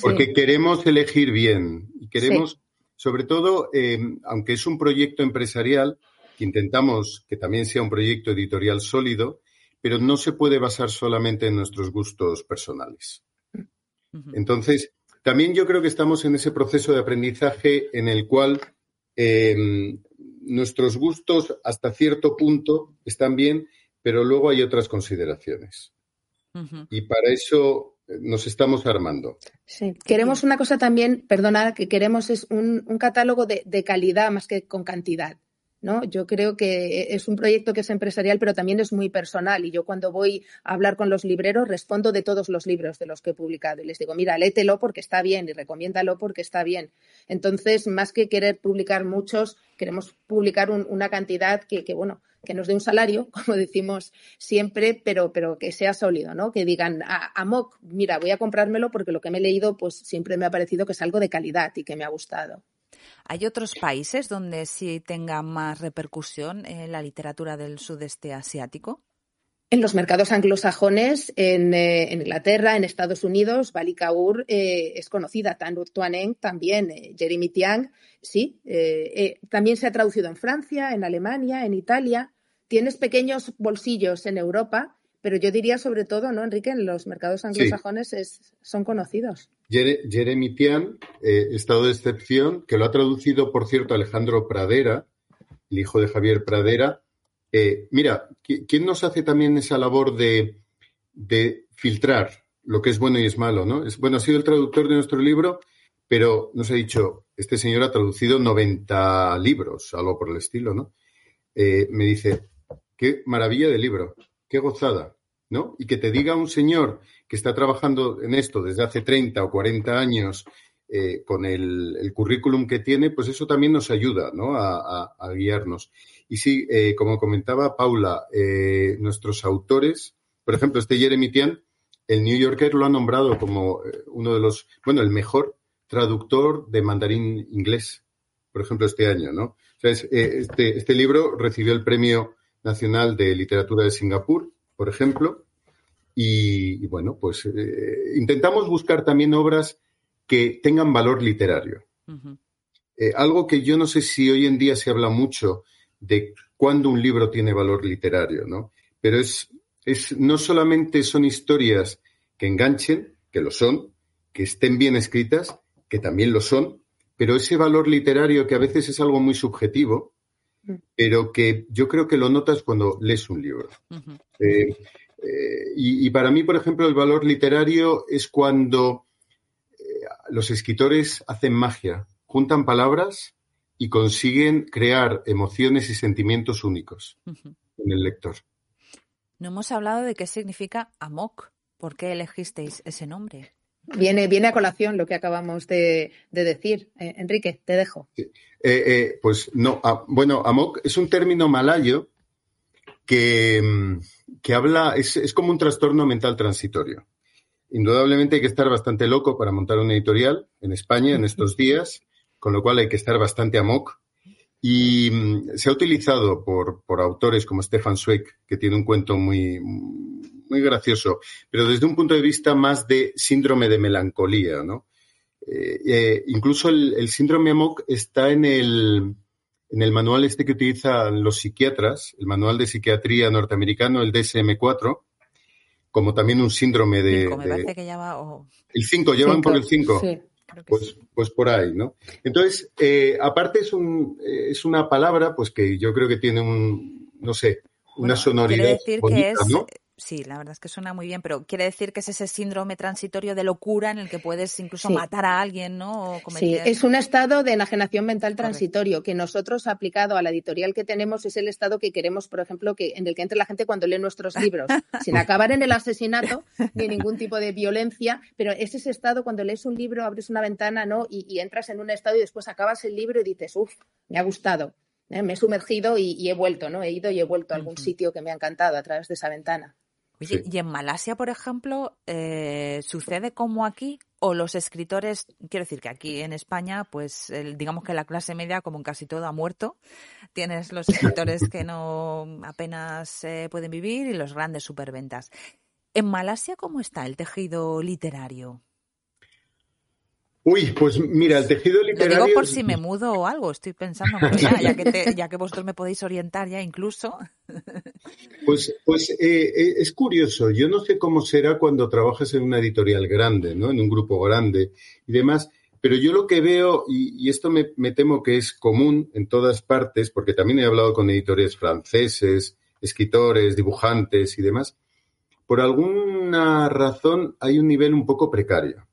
Porque queremos elegir bien y queremos, sobre todo, eh, aunque es un proyecto empresarial, que intentamos que también sea un proyecto editorial sólido, pero no se puede basar solamente en nuestros gustos personales. Entonces, también yo creo que estamos en ese proceso de aprendizaje en el cual eh, nuestros gustos hasta cierto punto están bien, pero luego hay otras consideraciones. Y para eso eh, nos estamos armando. Sí, queremos una cosa también, perdonad, que queremos es un, catálogo de, calidad más que con cantidad. ¿no? Yo creo que es un proyecto que es empresarial, pero también es muy personal. Y yo cuando voy a hablar con los libreros, respondo de todos los libros de los que he publicado. Y les digo, mira, léetelo porque está bien y recomiéndalo porque está bien. Entonces, más que querer publicar muchos, queremos publicar una cantidad que, bueno, que nos dé un salario, como decimos siempre, pero, pero que sea sólido, ¿no? Que digan, a, a Moc, mira, voy a comprármelo porque lo que me he leído, pues siempre me ha parecido que es algo de calidad y que me ha gustado. ¿Hay otros países donde sí tenga más repercusión en la literatura del sudeste asiático? En los mercados anglosajones, en, eh, Inglaterra, en Estados Unidos, Bali Kaur eh, es conocida, Tan Tuaneng también, eh, Jeremy Tiang, sí. también se ha traducido en Francia, en Alemania, en Italia. Tienes pequeños bolsillos en Europa pero yo diría sobre todo, ¿no, Enrique? En los mercados anglosajones son conocidos. Jeremy Tian, eh, Estado de Excepción, que lo ha traducido, por cierto, Alejandro Pradera, el hijo de Javier Pradera. Eh, mira, ¿quién nos hace también esa labor de, filtrar lo que es bueno y es malo, ¿no? Es, bueno, ha sido el traductor de nuestro libro, pero nos ha dicho, este señor ha traducido 90 libros, algo por el estilo, ¿no? Eh, me dice, qué maravilla de libro, qué gozada. ¿no? Y que te diga un señor que está trabajando en esto desde hace 30 o 40 años eh, con el, currículum que tiene, pues eso también nos ayuda, ¿no? A, guiarnos. Y sí, eh, como comentaba Paula, eh, nuestros autores, por ejemplo, este Jeremy Tian, el New Yorker lo ha nombrado como uno de los, bueno, el mejor traductor de mandarín inglés, por ejemplo, este año, ¿no? este, este libro recibió el Premio Nacional de Literatura de Singapur por ejemplo. Y, bueno, pues eh, intentamos buscar también obras que tengan valor literario. Eh, algo que yo no sé si hoy en día se habla mucho de cuándo un libro tiene valor literario, ¿no? Pero es, es no solamente son historias que enganchen, que lo son, que estén bien escritas, que también lo son, pero ese valor literario que a veces es algo muy subjetivo, pero que yo creo que lo notas cuando lees un libro. Eh, eh, y, para mí, por ejemplo, el valor literario es cuando eh, los escritores hacen magia, juntan palabras y consiguen crear emociones y sentimientos únicos en el lector. No hemos hablado de qué significa amok. ¿Por qué elegisteis ese nombre? Viene, viene a colación lo que acabamos de, decir. Eh, Enrique, te dejo. Eh, eh, pues no, ah, bueno, amok es un término malayo que, mm, que habla, es, es, como un trastorno mental transitorio. Indudablemente hay que estar bastante loco para montar una editorial en España en estos días, con lo cual hay que estar bastante amok. Y mm, se ha utilizado por, por autores como Stefan Zweig, que tiene un cuento muy, muy gracioso, pero desde un punto de vista más de síndrome de melancolía, ¿no? Eh, eh, incluso el, síndrome AMOC está en el, en el manual este que utilizan los psiquiatras, el manual de psiquiatría norteamericano, el DSM-4, como también un síndrome de... El 5, ¿llevan por el 5? Pues, pues por ahí, ¿no? Entonces, eh, aparte es, un, es una palabra, pues que yo creo que tiene un, no sé, una sonoridad bonita, ¿no? Sí, la verdad es que suena muy bien, pero quiere decir que es ese síndrome transitorio de locura en el que puedes incluso matar a alguien, ¿no? Sí, es un estado de enajenación mental transitorio que nosotros aplicado a la editorial que tenemos es el estado que queremos, por ejemplo, que en el que entre la gente cuando lee nuestros libros, sin acabar en el asesinato ni ningún tipo de violencia, pero es ese estado cuando lees un libro, abres una ventana, ¿no? Y, entras en un estado y después acabas el libro y dices, uff, me ha gustado. ¿eh? Me he sumergido y, he vuelto, ¿no? He ido y he vuelto a algún sitio que me ha encantado a través de esa ventana. Oye, y en Malasia, por ejemplo, eh, ¿sucede como aquí? ¿O los escritores, quiero decir que aquí en España, pues digamos que la clase media, como en casi todo, ha muerto. Tienes los escritores que no apenas eh, pueden vivir y los grandes superventas. ¿En Malasia cómo está el tejido literario? Uy, pues mira, el tejido literario. Lo digo por si me mudo o algo, estoy pensando, ya, que ya, que vosotros me podéis orientar ya incluso. Pues, pues eh, eh, es curioso, yo no sé cómo será cuando trabajas en una editorial grande, ¿no? En un grupo grande y demás, pero yo lo que veo, y, esto me, me, temo que es común en todas partes, porque también he hablado con editores franceses, escritores, dibujantes y demás, por alguna razón hay un nivel un poco precario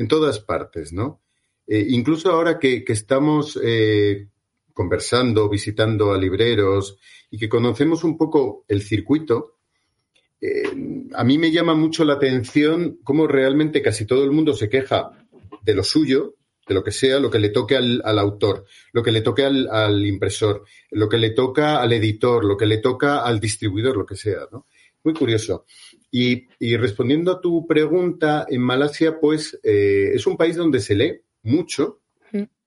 en todas partes, ¿no? Eh, incluso ahora que, estamos eh, conversando, visitando a libreros y que conocemos un poco el circuito, eh, a mí me llama mucho la atención cómo realmente casi todo el mundo se queja de lo suyo, de lo que sea, lo que le toque al, autor, lo que le toque al, impresor, lo que le toca al editor, lo que le toca al distribuidor, lo que sea, ¿no? Muy curioso. Y, respondiendo a tu pregunta, en Malasia, pues eh, es un país donde se lee mucho,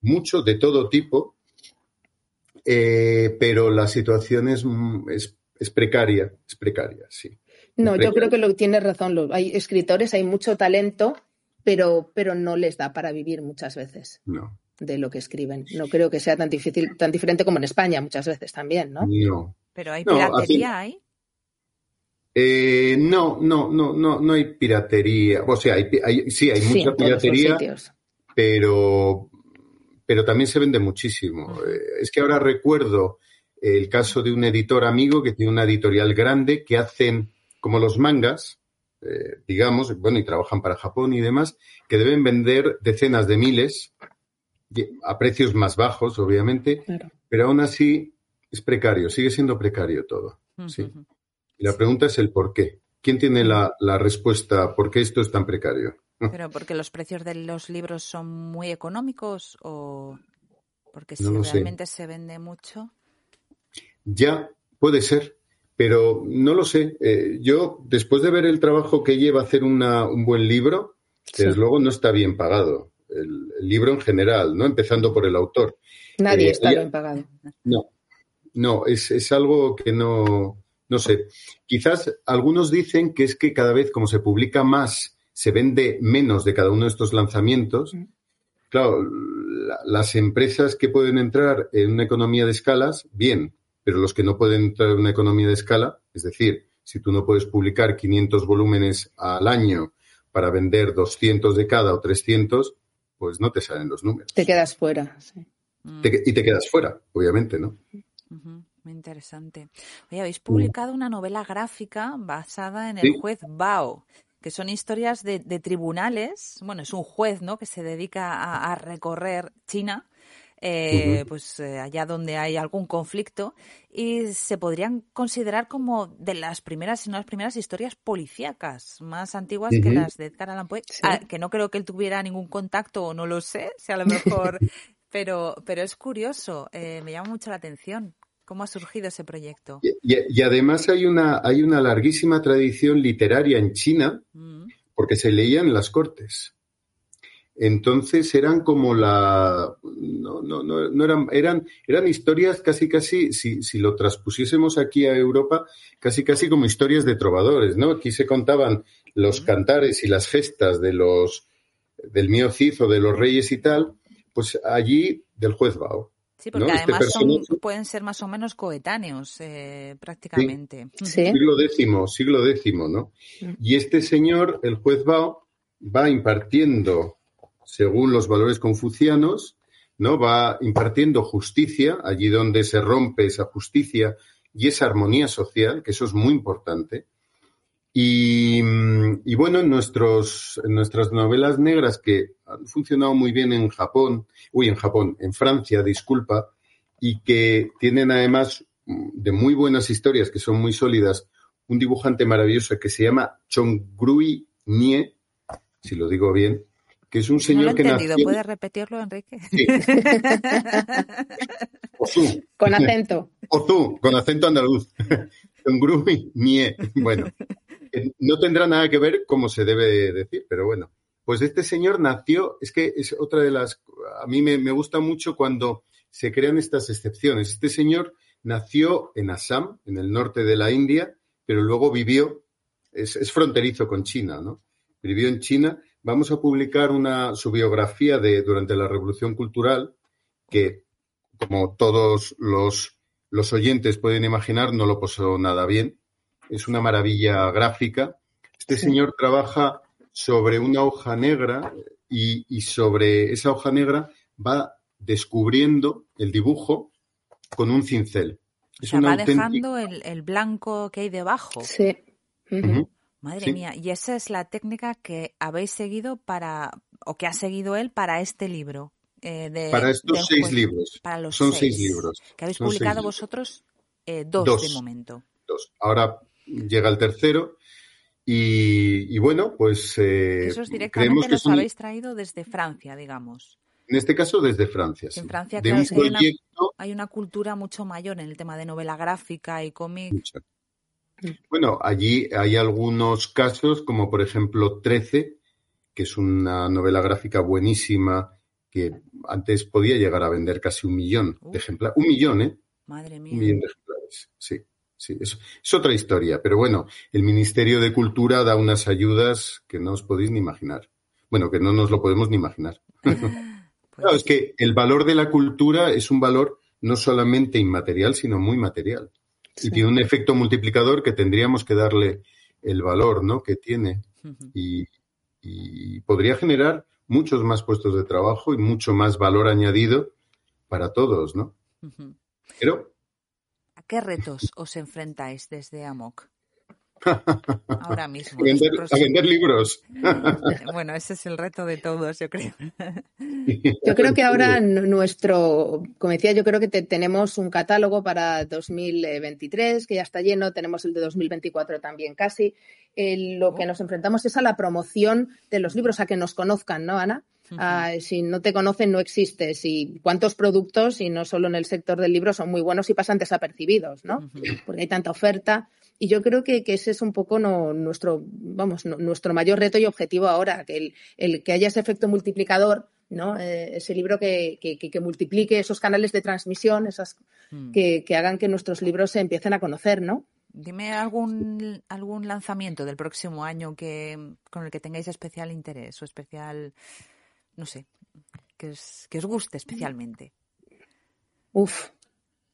mucho de todo tipo, eh, pero la situación es, es, precaria, es precaria, sí. No, yo creo que lo tienes razón. Hay escritores, hay mucho talento, pero, pero no les da para vivir muchas veces. De lo que escriben. No creo que sea tan difícil, tan diferente como en España muchas veces también, ¿no? No. Pero hay piratería ahí. Eh, no, no, no, no, no hay piratería. O sea, hay, sí, hay mucha piratería, pero, pero también se vende muchísimo. Eh, es que ahora recuerdo el caso de un editor amigo que tiene una editorial grande que hacen como los mangas, eh, digamos, bueno, y trabajan para Japón y demás, que deben vender decenas de miles a precios más bajos, obviamente, pero aún así es precario, sigue siendo precario todo. ¿sí? Y la pregunta es el por qué. ¿Quién tiene la, respuesta por qué esto es tan precario? ¿Pero porque los precios de los libros son muy económicos o porque si realmente se vende mucho? Ya, puede ser, pero no lo sé. Eh, yo, después de ver el trabajo que lleva hacer un buen libro, desde luego no está bien pagado. El, libro en general, ¿no? Empezando por el autor. Nadie eh, está bien pagado. No, no, es, es algo que no, no sé, quizás algunos dicen que es que cada vez como se publica más, se vende menos de cada uno de estos lanzamientos. Claro, las empresas que pueden entrar en una economía de escalas, bien, pero los que no pueden entrar en una economía de escala, es decir, si tú no puedes publicar 500 volúmenes al año para vender 200 de cada o 300, pues no te salen los números. Te quedas fuera, sí. y te quedas fuera, obviamente, ¿no? Interesante. Oye, habéis publicado una novela gráfica basada en el juez Bao, que son historias de, tribunales. Bueno, es un juez, ¿no? Que se dedica a, recorrer China. Eh, pues eh, allá donde hay algún conflicto y se podrían considerar como de las primeras, si no las primeras historias policíacas más antiguas que las de Edgar Allan Poe, ah, que no creo que él tuviera ningún contacto o no lo sé, si a lo mejor, pero, pero es curioso, eh, me llama mucho la atención. ¿Cómo ha surgido ese proyecto? Y, además hay una, hay una larguísima tradición literaria en China, mm. porque se leían en las cortes. Entonces eran como la. No, no, no, no eran, eran, eran historias casi, casi, si, si lo transpusiésemos aquí a Europa, casi, casi como historias de trovadores, ¿no? Aquí se contaban los mm. cantares y las gestas de los, del mío Cid o de los reyes y tal, pues allí del juez Bao. Sí, porque este además pueden ser más o menos coetáneos eh, prácticamente. Siglo X, siglo X, ¿no? Mm. Y este señor, el juez Bao, va impartiendo, según los valores confucianos, ¿no? Va impartiendo justicia allí donde se rompe esa justicia y esa armonía social, que eso es muy importante. Y, bueno, en, nuestros, en nuestras novelas negras que han funcionado muy bien en Japón, uy, en Japón, en Francia, disculpa, y que tienen además de muy buenas historias, que son muy sólidas, un dibujante maravilloso que se llama Chongrui Nie, si lo digo bien, que es un señor no que entendido. ¿Puedes repetirlo, Enrique? Sí. Con acento. O tú, con acento andaluz. Chongrui Nie. Bueno, no tendrá nada que ver como se debe decir, pero bueno. Pues este señor nació, es que es otra de las, a mí me, gusta mucho cuando se crean estas excepciones. Este señor nació en Assam, en el norte de la India, pero luego vivió, es, fronterizo con China, ¿no? Vivió en China. Vamos a publicar una, su biografía de durante la Revolución Cultural, que como todos los, los oyentes pueden imaginar, no lo pasó nada bien es una maravilla gráfica. Este señor trabaja sobre una hoja negra y, sobre esa hoja negra va descubriendo el dibujo con un cincel. va dejando el, blanco que hay debajo. Sí. Madre mía, y esa es la técnica que habéis seguido para, o que ha seguido él para este libro. Eh, para estos seis libros. Para los Son seis, libros. Que habéis publicado vosotros eh, dos, de momento. Dos. Ahora llega el tercero. Y, bueno, pues. Eh, Esos directamente los habéis traído desde Francia, digamos. En este caso, desde Francia. En Francia, de un proyecto... hay, una, cultura mucho mayor en el tema de novela gráfica y cómic. Bueno, allí hay algunos casos, como por ejemplo 13, que es una novela gráfica buenísima que antes podía llegar a vender casi un millón de ejemplares. Un millón, ¿eh? Madre mía. Un millón de ejemplares, sí. Sí, es, es, otra historia, pero bueno, el Ministerio de Cultura da unas ayudas que no os podéis ni imaginar. Bueno, que no nos lo podemos ni imaginar. claro, es que el valor de la cultura es un valor no solamente inmaterial, sino muy material. Y tiene un efecto multiplicador que tendríamos que darle el valor ¿no? que tiene. y, podría generar muchos más puestos de trabajo y mucho más valor añadido para todos, ¿no? Pero. ¿A qué retos os enfrentáis desde AMOC? Ahora mismo. A vender, libros. Bueno, ese es el reto de todos, yo creo. Yo creo que ahora nuestro, como decía, yo creo que tenemos un catálogo para 2023 que ya está lleno, tenemos el de 2024 también casi. lo que nos enfrentamos es a la promoción de los libros, a que nos conozcan, ¿no, Ana? Ah, si no te conocen, no existes. Y cuántos productos, y no solo en el sector del libro, son muy buenos y pasan desapercibidos, ¿no? Porque hay tanta oferta. Y yo creo que, ese es un poco nuestro, vamos, nuestro mayor reto y objetivo ahora, que el, que haya ese efecto multiplicador, ¿no? Eh, ese libro que, multiplique esos canales de transmisión, esas mm. que, hagan que nuestros libros se empiecen a conocer, ¿no? Dime algún, algún lanzamiento del próximo año que, con el que tengáis especial interés o especial, no sé, que que os guste especialmente. Uf,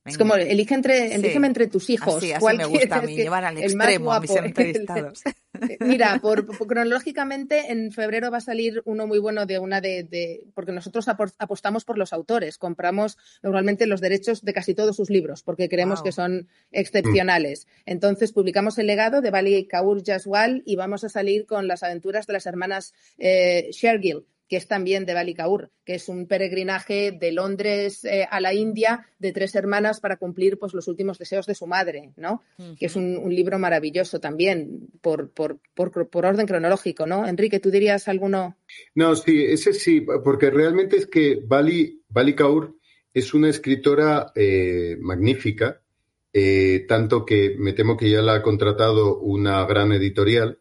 es como elige entre, entre tus hijos. Así, así me gusta a mí, llevar al extremo a mis entrevistados. Mira, por, cronológicamente en febrero va a salir uno muy bueno de una de, porque nosotros apostamos por los autores, compramos normalmente los derechos de casi todos sus libros porque creemos que son excepcionales. Entonces publicamos el legado de Bali Kaur Jaswal y vamos a salir con las aventuras de las hermanas eh, Shergill que es también de Balikaur, que es un peregrinaje de Londres eh, a la India de tres hermanas para cumplir pues, los últimos deseos de su madre, ¿no? Que es un, libro maravilloso también por, por, por, orden cronológico, ¿no? Enrique, ¿tú dirías alguno? No, sí, ese sí, porque realmente es que Bali, Kaur es una escritora eh, magnífica, eh, tanto que me temo que ya la ha contratado una gran editorial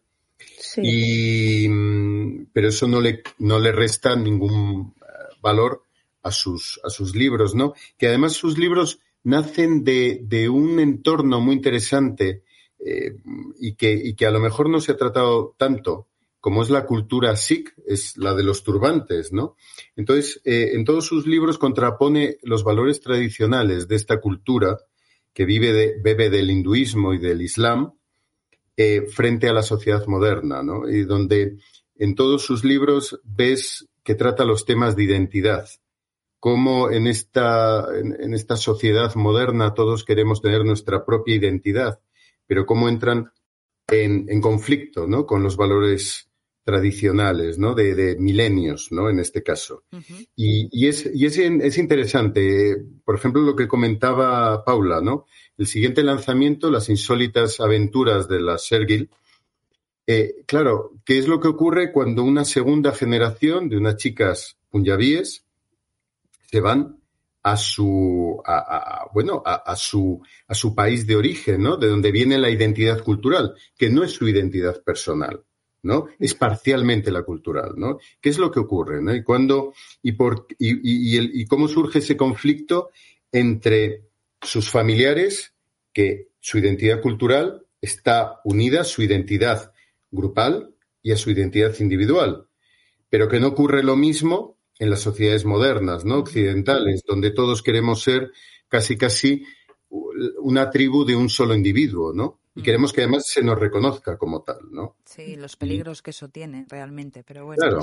y, mm, pero eso no le, no le resta ningún eh, valor a sus, a sus libros, ¿no? Que además sus libros nacen de, de un entorno muy interesante eh, y, que, y que a lo mejor no se ha tratado tanto como es la cultura sikh, es la de los turbantes, ¿no? Entonces, eh, en todos sus libros contrapone los valores tradicionales de esta cultura que vive de, bebe del hinduismo y del islam, eh, frente a la sociedad moderna, ¿no? Y donde en todos sus libros ves que trata los temas de identidad, cómo en esta, en, esta sociedad moderna todos queremos tener nuestra propia identidad, pero cómo entran en, conflicto ¿no? con los valores tradicionales, ¿no? De, milenios, ¿no? En este caso. Y, es, y es, es, interesante, por ejemplo, lo que comentaba Paula, ¿no? El siguiente lanzamiento, Las insólitas aventuras de la Sergil. Eh, claro, ¿qué es lo que ocurre cuando una segunda generación de unas chicas punyabíes se van a su, bueno, a, su, a su país de origen, ¿no? De donde viene la identidad cultural, que no es su identidad personal, ¿no? Es parcialmente la cultural, ¿no? ¿Qué es lo que ocurre, ¿no? Y cuándo, y por, y cómo surge ese conflicto entre sus familiares, que su identidad cultural está unida a su identidad grupal y a su identidad individual, pero que no ocurre lo mismo en las sociedades modernas, ¿no? Occidentales, donde todos queremos ser casi casi una tribu de un solo individuo, ¿no? Y queremos que además se nos reconozca como tal, ¿no? Sí, los peligros que eso tiene realmente, pero bueno. Claro.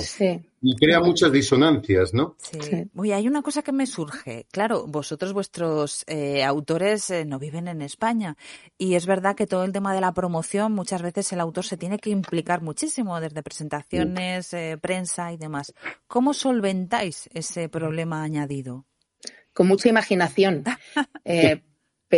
Y crea muchas disonancias, ¿no? Sí. Oye, hay una cosa que me surge. Claro, vosotros, vuestros eh, autores, eh, no viven en España. Y es verdad que todo el tema de la promoción, muchas veces el autor se tiene que implicar muchísimo, desde presentaciones, eh, prensa y demás. ¿Cómo solventáis ese problema añadido? Con mucha imaginación.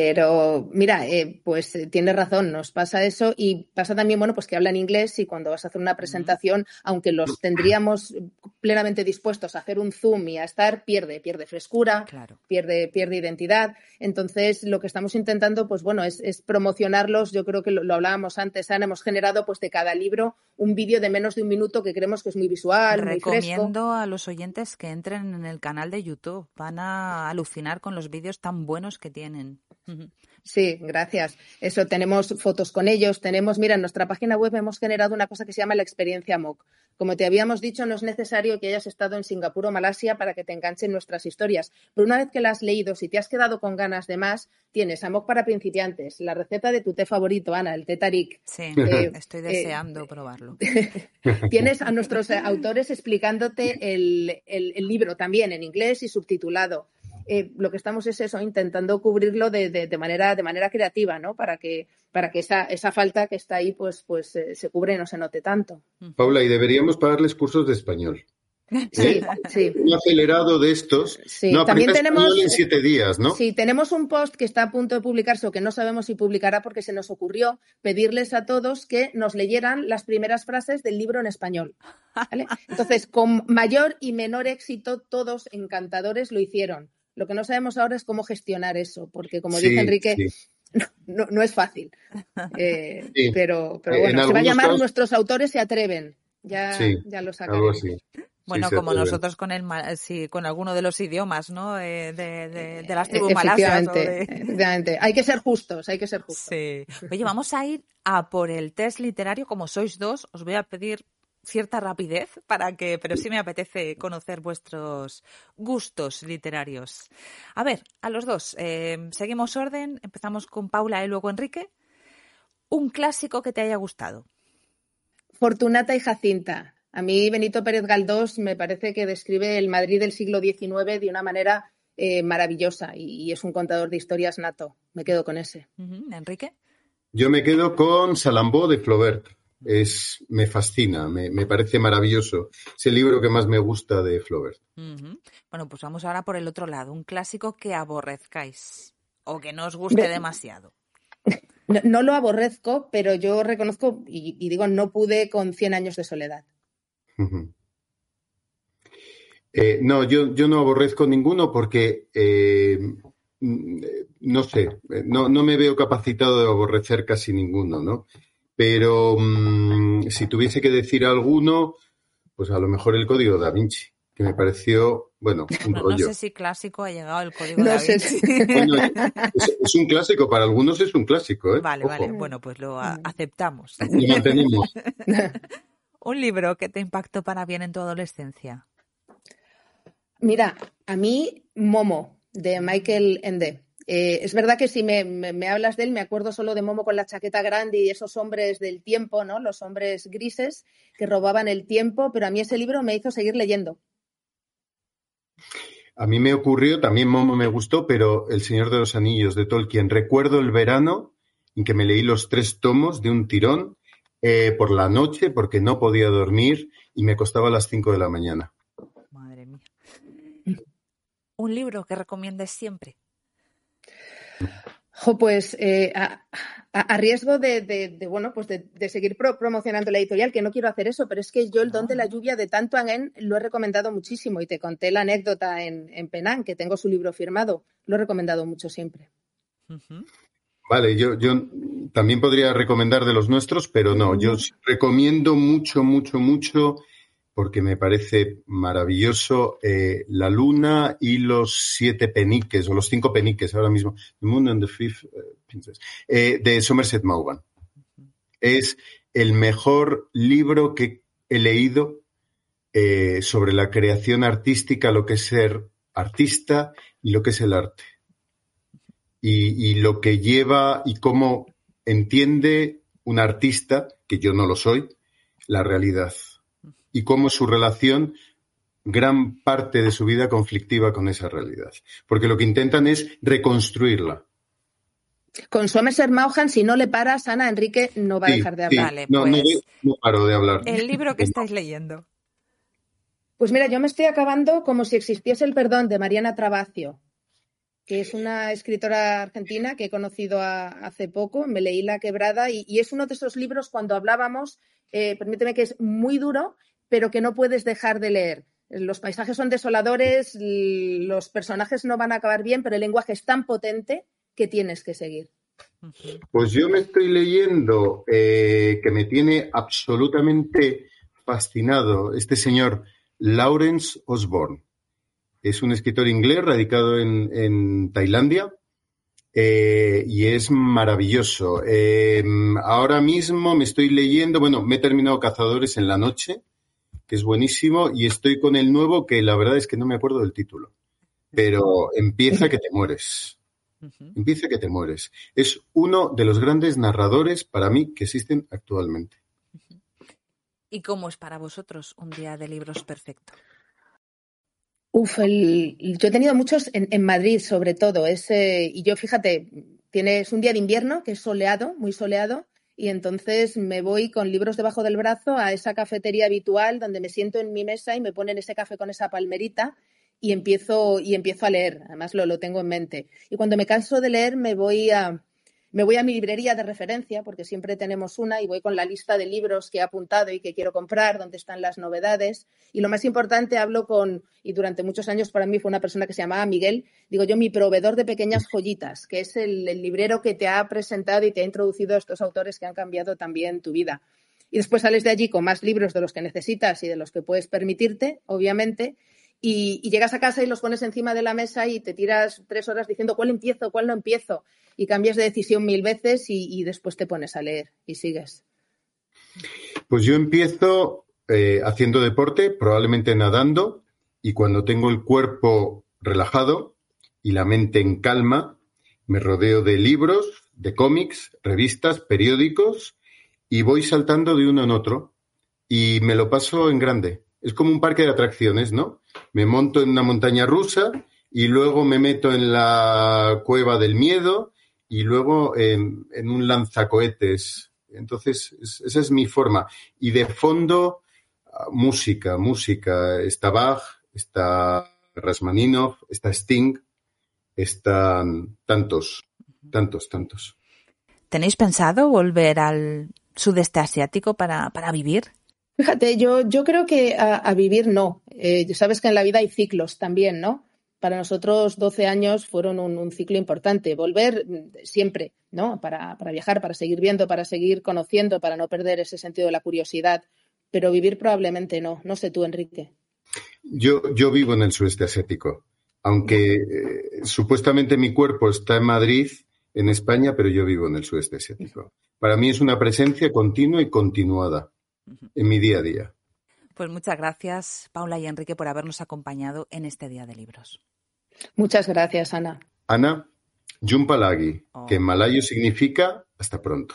Pero mira, eh, pues eh, tienes razón, nos pasa eso y pasa también, bueno, pues que hablan inglés y cuando vas a hacer una presentación, aunque los tendríamos plenamente dispuestos a hacer un zoom y a estar, pierde, pierde frescura, pierde, pierde identidad. Entonces, lo que estamos intentando, pues bueno, es, promocionarlos. Yo creo que lo, hablábamos antes, Ana, hemos generado pues de cada libro un vídeo de menos de un minuto que creemos que es muy visual, Recomiendo a los oyentes que entren en el canal de YouTube. Van a alucinar con los vídeos tan buenos que tienen. Sí, gracias. Eso, tenemos fotos con ellos, tenemos, mira, en nuestra página web hemos generado una cosa que se llama la experiencia MOOC. Como te habíamos dicho, no es necesario que hayas estado en Singapur o Malasia para que te enganchen nuestras historias, pero una vez que las has leído, si te has quedado con ganas de más, tienes MOOC para principiantes, la receta de tu té favorito, Ana, el té tarik. Sí, eh, estoy eh, deseando probarlo. tienes a nuestros autores explicándote el libro también en inglés y subtitulado. Eh, lo que estamos es eso, intentando cubrirlo de, de, manera, de manera creativa, ¿no? Para que, para que esa, esa falta que está ahí, pues, pues eh, se cubre y no se note tanto. Paula, y deberíamos pagarles cursos de español. Sí, sí. Un acelerado de estos. Sí, también tenemos. En siete días, ¿no? Sí, tenemos un post que está a punto de publicarse o que no sabemos si publicará porque se nos ocurrió pedirles a todos que nos leyeran las primeras frases del libro en español. Entonces, con mayor y menor éxito, todos encantadores lo hicieron. Lo que no sabemos ahora es cómo gestionar eso, porque como dice Enrique, no, es fácil. Eh, pero, pero bueno, se va a llamar Nuestros autores se atreven. Ya, ya lo sacaremos. Bueno, como nosotros con el con alguno de los idiomas, ¿no? Eh, de, de, las tribus efectivamente, efectivamente. Hay que ser justos, hay que ser justos. Sí. Oye, vamos a ir a por el test literario. Como sois dos, os voy a pedir cierta rapidez para que, pero sí me apetece conocer vuestros gustos literarios. A ver, a los dos, eh, seguimos orden, empezamos con Paula y luego Enrique. Un clásico que te haya gustado. Fortunata y Jacinta. A mí Benito Pérez Galdós me parece que describe el Madrid del siglo XIX de una manera eh, maravillosa y, es un contador de historias nato. Me quedo con ese. Enrique. Yo me quedo con Salambó de Flaubert es, me fascina, me, parece maravilloso. Es el libro que más me gusta de Flaubert. Bueno, pues vamos ahora por el otro lado, un clásico que aborrezcáis o que no os guste demasiado. No, lo aborrezco, pero yo reconozco y, digo, no pude con 100 años de soledad. Eh, no, yo, yo no aborrezco ninguno porque, eh, mm, no sé, no, no me veo capacitado de aborrecer casi ninguno, ¿no? Pero mm, si tuviese que decir alguno, pues a lo mejor el código da Vinci, que me pareció, bueno, un rollo. No sé si clásico ha llegado el código da Vinci. es, un clásico, para algunos es un clásico, ¿eh? Vale, vale, bueno, pues lo aceptamos. Lo mantenemos. un libro que te impactó para bien en tu adolescencia. Mira, a mí Momo, de Michael Ende. Eh, es verdad que si me, hablas de él, me acuerdo solo de Momo con la chaqueta grande y esos hombres del tiempo, ¿no? Los hombres grises que robaban el tiempo, pero a mí ese libro me hizo seguir leyendo. A mí me ocurrió, también Momo me gustó, pero El Señor de los Anillos de Tolkien. Recuerdo el verano en que me leí los tres tomos de un tirón eh, por la noche porque no podía dormir y me costaba las cinco de la mañana. Madre mía. Un libro que recomiendes siempre pues eh, a, riesgo de, bueno, pues de, seguir promocionando la editorial, que no quiero hacer eso, pero es que yo el don de la lluvia de Tanto Angén lo he recomendado muchísimo y te conté la anécdota en, en Penán, que tengo su libro firmado. Lo he recomendado mucho siempre. Vale, yo, yo también podría recomendar de los nuestros, pero no, yo recomiendo mucho, mucho, mucho porque me parece maravilloso eh, La Luna y los siete peniques, o los cinco peniques ahora mismo, The Moon and the Fifth eh, Princess, eh, de Somerset Maugham. Es el mejor libro que he leído sobre la creación artística, lo que es ser artista y lo que es el arte. Y, y lo que lleva y cómo entiende un artista, que yo no lo soy, la realidad y cómo su relación gran parte de su vida conflictiva con esa realidad. Porque lo que intentan es reconstruirla. Con Somerset Maugham, si no le paras, Ana Enrique no va a dejar de hablar. no, pues no, paro de hablar. El libro que estáis leyendo. Pues mira, yo me estoy acabando como si existiese el perdón de Mariana Trabacio, que es una escritora argentina que he conocido hace poco, me leí La Quebrada y, es uno de esos libros cuando hablábamos, eh, permíteme que es muy duro, pero que no puedes dejar de leer. Los paisajes son desoladores, los personajes no van a acabar bien, pero el lenguaje es tan potente que tienes que seguir. Pues yo me estoy leyendo eh, que me tiene absolutamente fascinado este señor Lawrence Osborne. Es un escritor inglés radicado en, Tailandia eh, y es maravilloso. Eh, ahora mismo me estoy leyendo, bueno, me he terminado Cazadores en la noche, que es buenísimo, y estoy con el nuevo que la verdad es que no me acuerdo del título, pero empieza que te mueres. Empieza que te mueres. Es uno de los grandes narradores para mí que existen actualmente. ¿Y cómo es para vosotros un día de libros perfecto? Uf, yo he tenido muchos en, Madrid, sobre todo. y yo, fíjate, tienes un día de invierno que es soleado, muy soleado, y entonces me voy con libros debajo del brazo a esa cafetería habitual donde me siento en mi mesa y me ponen ese café con esa palmerita y empiezo, y empiezo a leer. Además, lo, lo tengo en mente. Y cuando me canso de leer, me voy a, me voy a mi librería de referencia, porque siempre tenemos una, y voy con la lista de libros que he apuntado y que quiero comprar, donde están las novedades. Y lo más importante, hablo con, y durante muchos años para mí fue una persona que se llamaba Miguel, digo yo, mi proveedor de pequeñas joyitas, que es el, librero que te ha presentado y te ha introducido a estos autores que han cambiado también tu vida. Y después sales de allí con más libros de los que necesitas y de los que puedes permitirte, obviamente, y, llegas a casa y los pones encima de la mesa y te tiras tres horas diciendo cuál empiezo, cuál no empiezo y cambias de decisión mil veces y, después te pones a leer y sigues. Pues yo empiezo eh, haciendo deporte, probablemente nadando, y cuando tengo el cuerpo relajado y la mente en calma, me rodeo de libros, de cómics, revistas, periódicos, y voy saltando de uno en otro, y me lo paso en grande. Es como un parque de atracciones, ¿no? Me monto en una montaña rusa y luego me meto en la cueva del miedo y luego en, un lanzacohetes. Entonces, esa es mi forma. Y de fondo, ah, música, música. Está Bach, está Rasmaninov, está Sting, están tantos, tantos, tantos. ¿Tenéis pensado volver al sudeste asiático para, vivir? Fíjate, yo, yo creo que a, vivir no. Eh, sabes que en la vida hay ciclos también, ¿no? para nosotros 12 años fueron un, ciclo importante. Volver mm, siempre, ¿no? Para, viajar, para seguir viendo, para seguir conociendo, para no perder ese sentido de la curiosidad. Pero vivir probablemente no. No sé tú, Enrique. Yo, yo vivo en el sudeste asiático. Aunque eh, supuestamente mi cuerpo está en Madrid, en España, pero yo vivo en el sudeste asiático. Para mí es una presencia continua y continuada en mi día a día. Pues muchas gracias, Paula y Enrique, por habernos acompañado en este Día de Libros. Muchas gracias, Ana. Ana, Jumpalagi, que en malayo significa hasta pronto.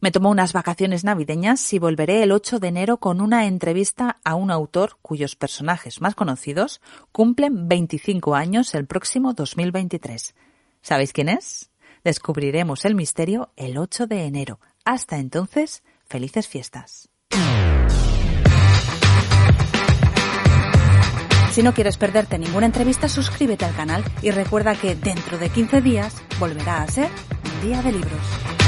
Me tomo unas vacaciones navideñas y volveré el 8 de enero con una entrevista a un autor cuyos personajes más conocidos cumplen 25 años el próximo 2023. ¿Sabéis quién es? Descubriremos el misterio el 8 de enero. Hasta entonces, felices fiestas. Si no quieres perderte ninguna entrevista, suscríbete al canal y recuerda que dentro de 15 días volverá a ser un día de libros.